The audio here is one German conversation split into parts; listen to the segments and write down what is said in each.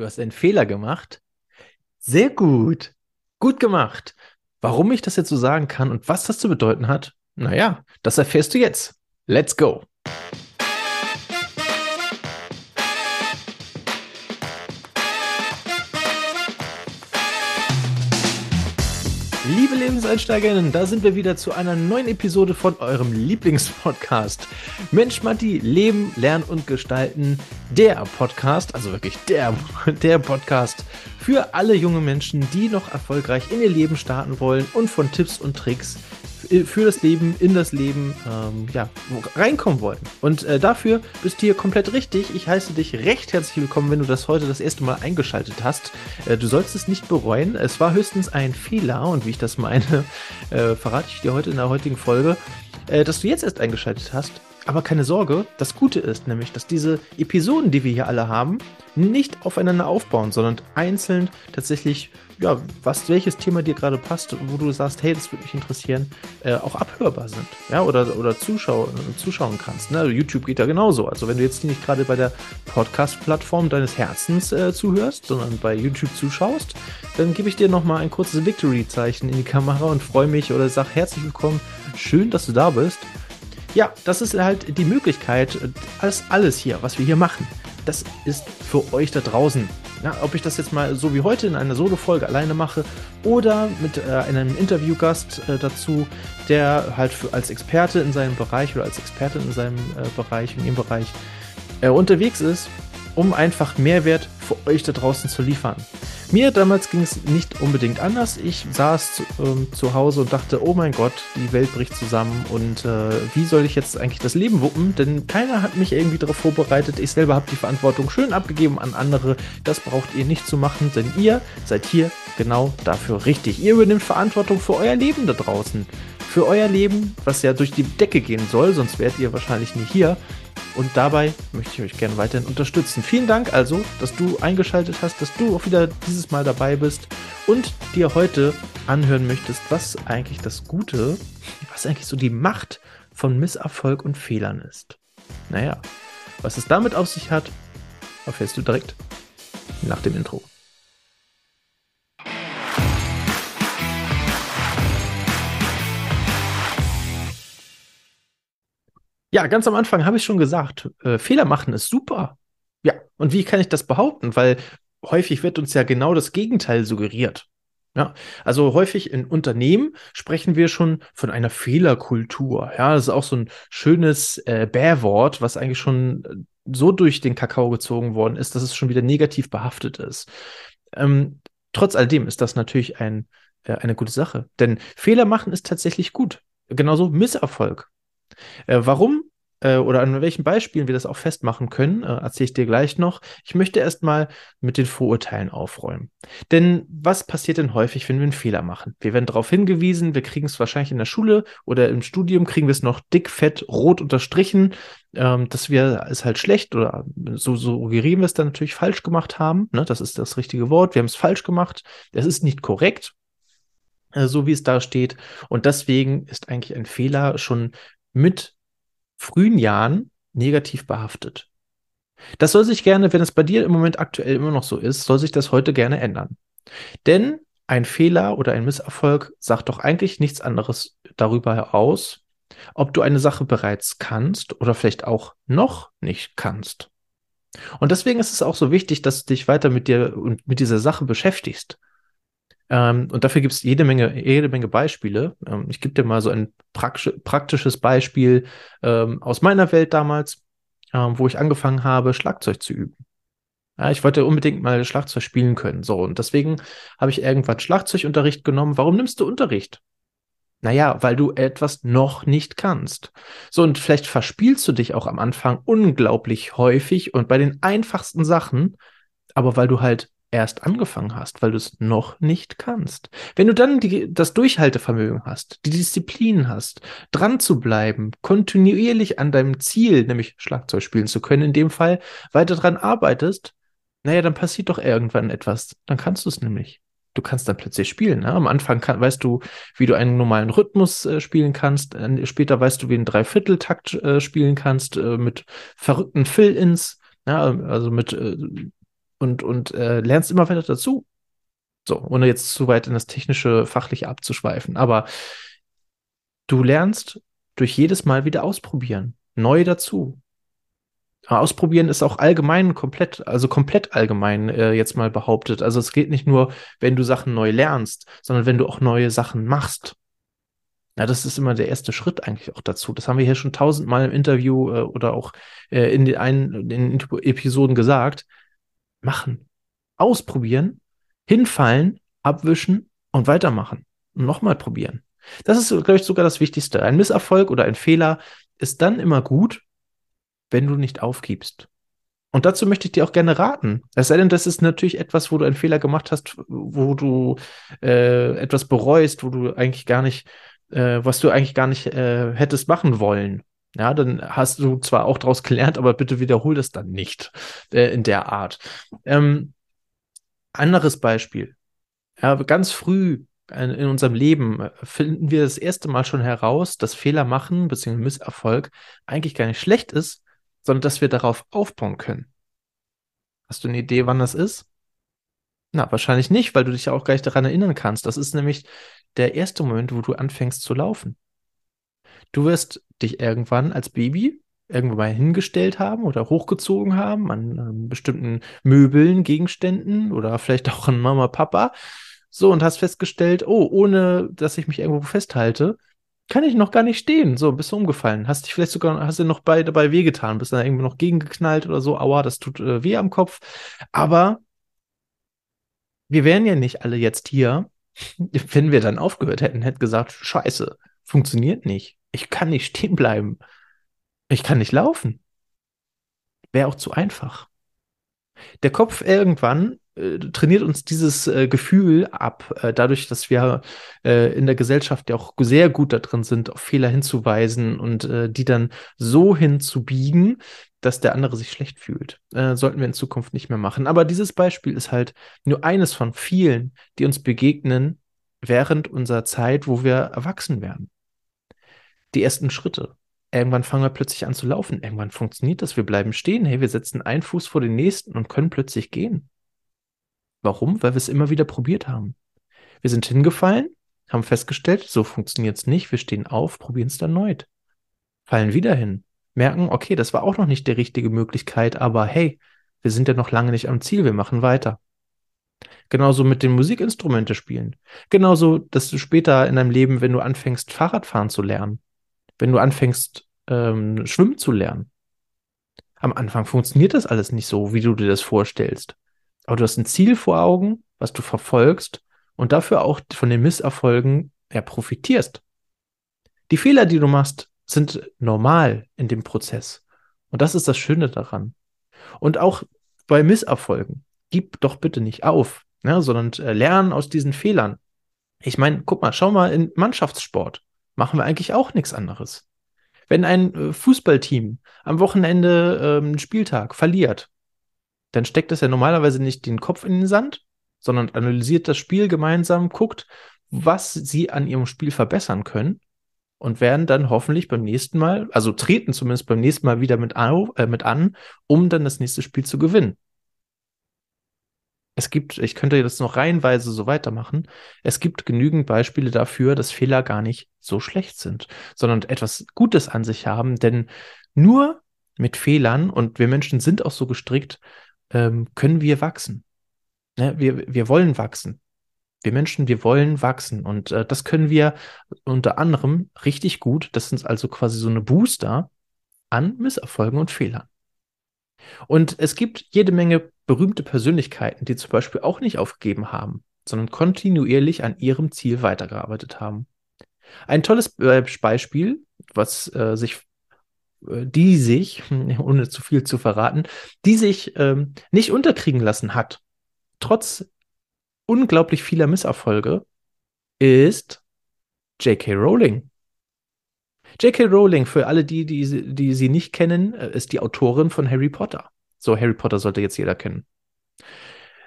Du hast einen Fehler gemacht. Sehr gut. Gut gemacht. Warum ich das jetzt so sagen kann und was das zu bedeuten hat, naja, das erfährst du jetzt. Let's go. Liebe Lebenseinsteigerinnen, da sind wir wieder zu einer neuen Episode von eurem Lieblingspodcast. Mensch Matti, Leben, Lernen und Gestalten. Der Podcast, also wirklich der, der Podcast für alle junge Menschen, die noch erfolgreich in ihr Leben starten wollen und von Tipps und Tricks für das Leben, in das Leben, ähm, ja, reinkommen wollen. Und äh, dafür bist du hier komplett richtig. Ich heiße dich recht herzlich willkommen, wenn du das heute das erste Mal eingeschaltet hast. Äh, du sollst es nicht bereuen. Es war höchstens ein Fehler und wie ich das meine, äh, verrate ich dir heute in der heutigen Folge, äh, dass du jetzt erst eingeschaltet hast. Aber keine Sorge, das Gute ist nämlich, dass diese Episoden, die wir hier alle haben, nicht aufeinander aufbauen, sondern einzeln tatsächlich ja, was, welches Thema dir gerade passt, wo du sagst, hey, das würde mich interessieren, äh, auch abhörbar sind. Ja, oder, oder Zuschau zuschauen kannst. Ne? YouTube geht da genauso. Also wenn du jetzt nicht gerade bei der Podcast-Plattform deines Herzens äh, zuhörst, sondern bei YouTube zuschaust, dann gebe ich dir nochmal ein kurzes Victory-Zeichen in die Kamera und freue mich oder sag herzlich willkommen, schön, dass du da bist. Ja, das ist halt die Möglichkeit, alles, alles hier, was wir hier machen, das ist für euch da draußen ja, ob ich das jetzt mal so wie heute in einer Solo-Folge alleine mache oder mit äh, einem Interviewgast äh, dazu, der halt für, als Experte in seinem Bereich oder als Expertin in seinem äh, Bereich, in ihrem Bereich äh, unterwegs ist, um einfach Mehrwert für euch da draußen zu liefern. Mir damals ging es nicht unbedingt anders. Ich saß zu, ähm, zu, Hause und dachte, oh mein Gott, die Welt bricht zusammen und äh, wie soll ich jetzt eigentlich das Leben wuppen? Denn keiner hat mich irgendwie darauf vorbereitet. Ich selber habe die Verantwortung schön abgegeben an andere. Das braucht ihr nicht zu machen, denn ihr seid hier genau dafür richtig. Ihr übernimmt Verantwortung für euer Leben da draußen. Für euer Leben, was ja durch die Decke gehen soll, sonst wärt ihr wahrscheinlich nie hier. Und dabei möchte ich euch gerne weiterhin unterstützen. Vielen Dank also, dass du eingeschaltet hast, dass du auch wieder dieses Mal dabei bist und dir heute anhören möchtest, was eigentlich das Gute, was eigentlich so die Macht von Misserfolg und Fehlern ist. Naja, was es damit auf sich hat, erfährst du direkt nach dem Intro. Ja, ganz am Anfang habe ich schon gesagt, äh, Fehler machen ist super. Ja, und wie kann ich das behaupten? Weil häufig wird uns ja genau das Gegenteil suggeriert. Ja, also häufig in Unternehmen sprechen wir schon von einer Fehlerkultur. Ja, das ist auch so ein schönes äh, Bärwort, was eigentlich schon äh, so durch den Kakao gezogen worden ist, dass es schon wieder negativ behaftet ist. Ähm, trotz alledem ist das natürlich ein, äh, eine gute Sache, denn Fehler machen ist tatsächlich gut. Genauso Misserfolg. Äh, warum äh, oder an welchen Beispielen wir das auch festmachen können, äh, erzähle ich dir gleich noch. Ich möchte erstmal mit den Vorurteilen aufräumen. Denn was passiert denn häufig, wenn wir einen Fehler machen? Wir werden darauf hingewiesen, wir kriegen es wahrscheinlich in der Schule oder im Studium, kriegen wir es noch dick, fett, rot unterstrichen, ähm, dass wir es halt schlecht oder so, so suggerieren wir es dann natürlich falsch gemacht haben. Ne? Das ist das richtige Wort. Wir haben es falsch gemacht. Es ist nicht korrekt äh, so wie es da steht. Und deswegen ist eigentlich ein Fehler schon mit frühen Jahren negativ behaftet. Das soll sich gerne, wenn es bei dir im Moment aktuell immer noch so ist, soll sich das heute gerne ändern. Denn ein Fehler oder ein Misserfolg sagt doch eigentlich nichts anderes darüber aus, ob du eine Sache bereits kannst oder vielleicht auch noch nicht kannst. Und deswegen ist es auch so wichtig, dass du dich weiter mit dir und mit dieser Sache beschäftigst. Ähm, und dafür gibt es jede Menge, jede Menge Beispiele. Ähm, ich gebe dir mal so ein praktisch, praktisches Beispiel ähm, aus meiner Welt damals, ähm, wo ich angefangen habe, Schlagzeug zu üben. Ja, ich wollte unbedingt mal Schlagzeug spielen können. So, und deswegen habe ich irgendwann Schlagzeugunterricht genommen. Warum nimmst du Unterricht? Naja, weil du etwas noch nicht kannst. So, und vielleicht verspielst du dich auch am Anfang unglaublich häufig und bei den einfachsten Sachen, aber weil du halt erst angefangen hast, weil du es noch nicht kannst. Wenn du dann die, das Durchhaltevermögen hast, die Disziplin hast, dran zu bleiben, kontinuierlich an deinem Ziel, nämlich Schlagzeug spielen zu können, in dem Fall weiter dran arbeitest, naja, dann passiert doch irgendwann etwas. Dann kannst du es nämlich. Du kannst dann plötzlich spielen. Ne? Am Anfang kann, weißt du, wie du einen normalen Rhythmus äh, spielen kannst. Äh, später weißt du, wie einen Dreivierteltakt äh, spielen kannst äh, mit verrückten Fill-ins. Ja, also mit äh, und, und äh, lernst immer weiter dazu. So, ohne jetzt zu weit in das technische, fachliche abzuschweifen. Aber du lernst durch jedes Mal wieder ausprobieren, neu dazu. Ausprobieren ist auch allgemein komplett, also komplett allgemein äh, jetzt mal behauptet. Also es geht nicht nur, wenn du Sachen neu lernst, sondern wenn du auch neue Sachen machst. Ja, das ist immer der erste Schritt eigentlich auch dazu. Das haben wir hier schon tausendmal im Interview äh, oder auch äh, in den, ein, in den Episoden gesagt. Machen. Ausprobieren, hinfallen, abwischen und weitermachen. Und nochmal probieren. Das ist, glaube ich, sogar das Wichtigste. Ein Misserfolg oder ein Fehler ist dann immer gut, wenn du nicht aufgibst. Und dazu möchte ich dir auch gerne raten. Es sei denn, das ist natürlich etwas, wo du einen Fehler gemacht hast, wo du äh, etwas bereust, wo du eigentlich gar nicht, äh, was du eigentlich gar nicht äh, hättest machen wollen. Ja, dann hast du zwar auch daraus gelernt, aber bitte wiederhol das dann nicht äh, in der Art. Ähm, anderes Beispiel. Ja, ganz früh in unserem Leben äh, finden wir das erste Mal schon heraus, dass Fehler machen bzw. Misserfolg eigentlich gar nicht schlecht ist, sondern dass wir darauf aufbauen können. Hast du eine Idee, wann das ist? Na, wahrscheinlich nicht, weil du dich ja auch gleich daran erinnern kannst. Das ist nämlich der erste Moment, wo du anfängst zu laufen. Du wirst dich irgendwann als Baby irgendwo mal hingestellt haben oder hochgezogen haben an, an bestimmten Möbeln, Gegenständen oder vielleicht auch an Mama, Papa. So, und hast festgestellt, oh, ohne dass ich mich irgendwo festhalte, kann ich noch gar nicht stehen. So, bist du umgefallen. Hast dich vielleicht sogar, hast du noch bei, dabei wehgetan, bist dann irgendwie noch gegengeknallt oder so. Aua, das tut äh, weh am Kopf. Aber wir wären ja nicht alle jetzt hier, wenn wir dann aufgehört hätten, hätten gesagt, scheiße, funktioniert nicht. Ich kann nicht stehen bleiben. Ich kann nicht laufen. Wäre auch zu einfach. Der Kopf irgendwann äh, trainiert uns dieses äh, Gefühl ab, äh, dadurch, dass wir äh, in der Gesellschaft ja auch sehr gut da drin sind, auf Fehler hinzuweisen und äh, die dann so hinzubiegen, dass der andere sich schlecht fühlt. Äh, sollten wir in Zukunft nicht mehr machen. Aber dieses Beispiel ist halt nur eines von vielen, die uns begegnen während unserer Zeit, wo wir erwachsen werden. Die ersten Schritte. Irgendwann fangen wir plötzlich an zu laufen. Irgendwann funktioniert das. Wir bleiben stehen. Hey, wir setzen einen Fuß vor den nächsten und können plötzlich gehen. Warum? Weil wir es immer wieder probiert haben. Wir sind hingefallen, haben festgestellt, so funktioniert es nicht. Wir stehen auf, probieren es erneut. Fallen wieder hin. Merken, okay, das war auch noch nicht die richtige Möglichkeit, aber hey, wir sind ja noch lange nicht am Ziel, wir machen weiter. Genauso mit den Musikinstrumente spielen. Genauso, dass du später in deinem Leben, wenn du anfängst, Fahrradfahren zu lernen, wenn du anfängst, ähm, schwimmen zu lernen. Am Anfang funktioniert das alles nicht so, wie du dir das vorstellst. Aber du hast ein Ziel vor Augen, was du verfolgst und dafür auch von den Misserfolgen ja, profitierst. Die Fehler, die du machst, sind normal in dem Prozess. Und das ist das Schöne daran. Und auch bei Misserfolgen, gib doch bitte nicht auf, ne, sondern äh, lern aus diesen Fehlern. Ich meine, guck mal, schau mal in Mannschaftssport. Machen wir eigentlich auch nichts anderes. Wenn ein äh, Fußballteam am Wochenende ähm, einen Spieltag verliert, dann steckt es ja normalerweise nicht den Kopf in den Sand, sondern analysiert das Spiel gemeinsam, guckt, was sie an ihrem Spiel verbessern können und werden dann hoffentlich beim nächsten Mal, also treten zumindest beim nächsten Mal wieder mit, au, äh, mit an, um dann das nächste Spiel zu gewinnen. Es gibt, ich könnte jetzt noch reihenweise so weitermachen, es gibt genügend Beispiele dafür, dass Fehler gar nicht so schlecht sind, sondern etwas Gutes an sich haben, denn nur mit Fehlern, und wir Menschen sind auch so gestrickt, ähm, können wir wachsen. Ne? Wir, wir wollen wachsen. Wir Menschen, wir wollen wachsen. Und äh, das können wir unter anderem richtig gut. Das sind also quasi so eine Booster an Misserfolgen und Fehlern. Und es gibt jede Menge berühmte Persönlichkeiten, die zum Beispiel auch nicht aufgegeben haben, sondern kontinuierlich an ihrem Ziel weitergearbeitet haben. Ein tolles Beispiel, was äh, sich äh, die sich, ohne zu viel zu verraten, die sich ähm, nicht unterkriegen lassen hat, trotz unglaublich vieler Misserfolge, ist J.K. Rowling. J.K. Rowling, für alle die, die, die sie nicht kennen, äh, ist die Autorin von Harry Potter. So, Harry Potter sollte jetzt jeder kennen.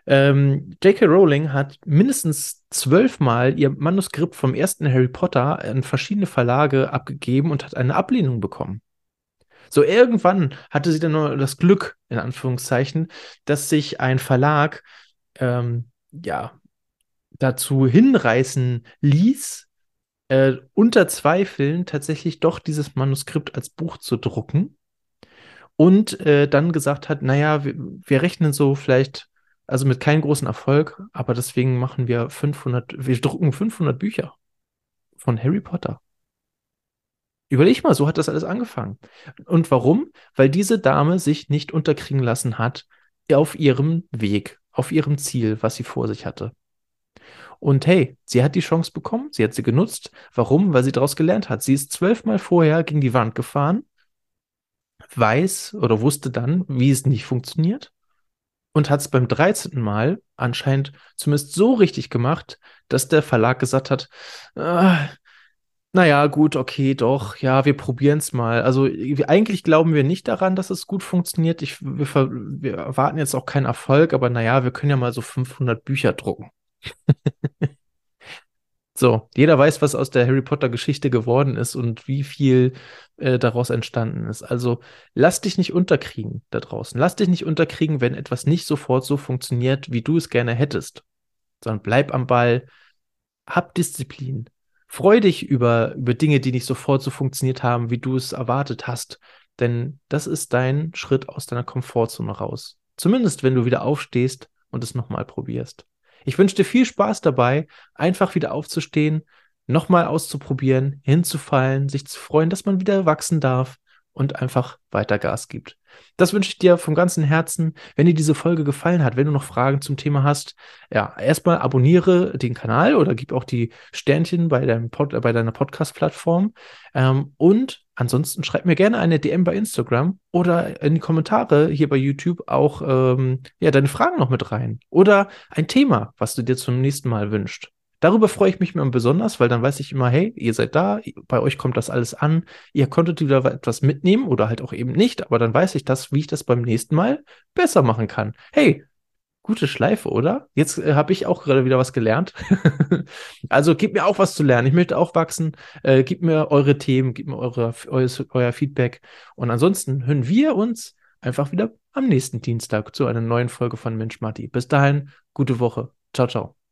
Ähm, J.K. Rowling hat mindestens zwölfmal ihr Manuskript vom ersten Harry Potter an verschiedene Verlage abgegeben und hat eine Ablehnung bekommen. So irgendwann hatte sie dann nur das Glück, in Anführungszeichen, dass sich ein Verlag ähm, ja dazu hinreißen ließ, äh, unter Zweifeln tatsächlich doch dieses Manuskript als Buch zu drucken und äh, dann gesagt hat, naja, wir, wir rechnen so vielleicht, also mit keinem großen Erfolg, aber deswegen machen wir 500, wir drucken 500 Bücher von Harry Potter. Überleg mal, so hat das alles angefangen. Und warum? Weil diese Dame sich nicht unterkriegen lassen hat auf ihrem Weg, auf ihrem Ziel, was sie vor sich hatte. Und hey, sie hat die Chance bekommen, sie hat sie genutzt. Warum? Weil sie daraus gelernt hat. Sie ist zwölfmal vorher gegen die Wand gefahren, weiß oder wusste dann, wie es nicht funktioniert und hat es beim 13. Mal anscheinend zumindest so richtig gemacht, dass der Verlag gesagt hat, äh, naja, gut, okay, doch, ja, wir probieren es mal. Also eigentlich glauben wir nicht daran, dass es gut funktioniert. Ich, wir, wir erwarten jetzt auch keinen Erfolg, aber naja, wir können ja mal so 500 Bücher drucken. so, jeder weiß, was aus der Harry Potter Geschichte geworden ist und wie viel äh, daraus entstanden ist. Also lass dich nicht unterkriegen da draußen. Lass dich nicht unterkriegen, wenn etwas nicht sofort so funktioniert, wie du es gerne hättest. Sondern bleib am Ball, hab Disziplin Freu dich über, über Dinge, die nicht sofort so funktioniert haben, wie du es erwartet hast. Denn das ist dein Schritt aus deiner Komfortzone raus. Zumindest, wenn du wieder aufstehst und es nochmal probierst. Ich wünsche dir viel Spaß dabei, einfach wieder aufzustehen, nochmal auszuprobieren, hinzufallen, sich zu freuen, dass man wieder wachsen darf und einfach weiter Gas gibt. Das wünsche ich dir vom ganzen Herzen. Wenn dir diese Folge gefallen hat, wenn du noch Fragen zum Thema hast, ja, erstmal abonniere den Kanal oder gib auch die Sternchen bei, deinem Pod, bei deiner Podcast-Plattform. Ähm, und ansonsten schreib mir gerne eine DM bei Instagram oder in die Kommentare hier bei YouTube auch ähm, ja, deine Fragen noch mit rein. Oder ein Thema, was du dir zum nächsten Mal wünschst. Darüber freue ich mich immer besonders, weil dann weiß ich immer, hey, ihr seid da, bei euch kommt das alles an, ihr konntet wieder etwas mitnehmen oder halt auch eben nicht, aber dann weiß ich das, wie ich das beim nächsten Mal besser machen kann. Hey, gute Schleife, oder? Jetzt äh, habe ich auch gerade wieder was gelernt. also gebt mir auch was zu lernen. Ich möchte auch wachsen. Äh, gebt mir eure Themen, gebt mir eure, euer, euer Feedback. Und ansonsten hören wir uns einfach wieder am nächsten Dienstag zu einer neuen Folge von Mensch Marti. Bis dahin, gute Woche. Ciao, ciao.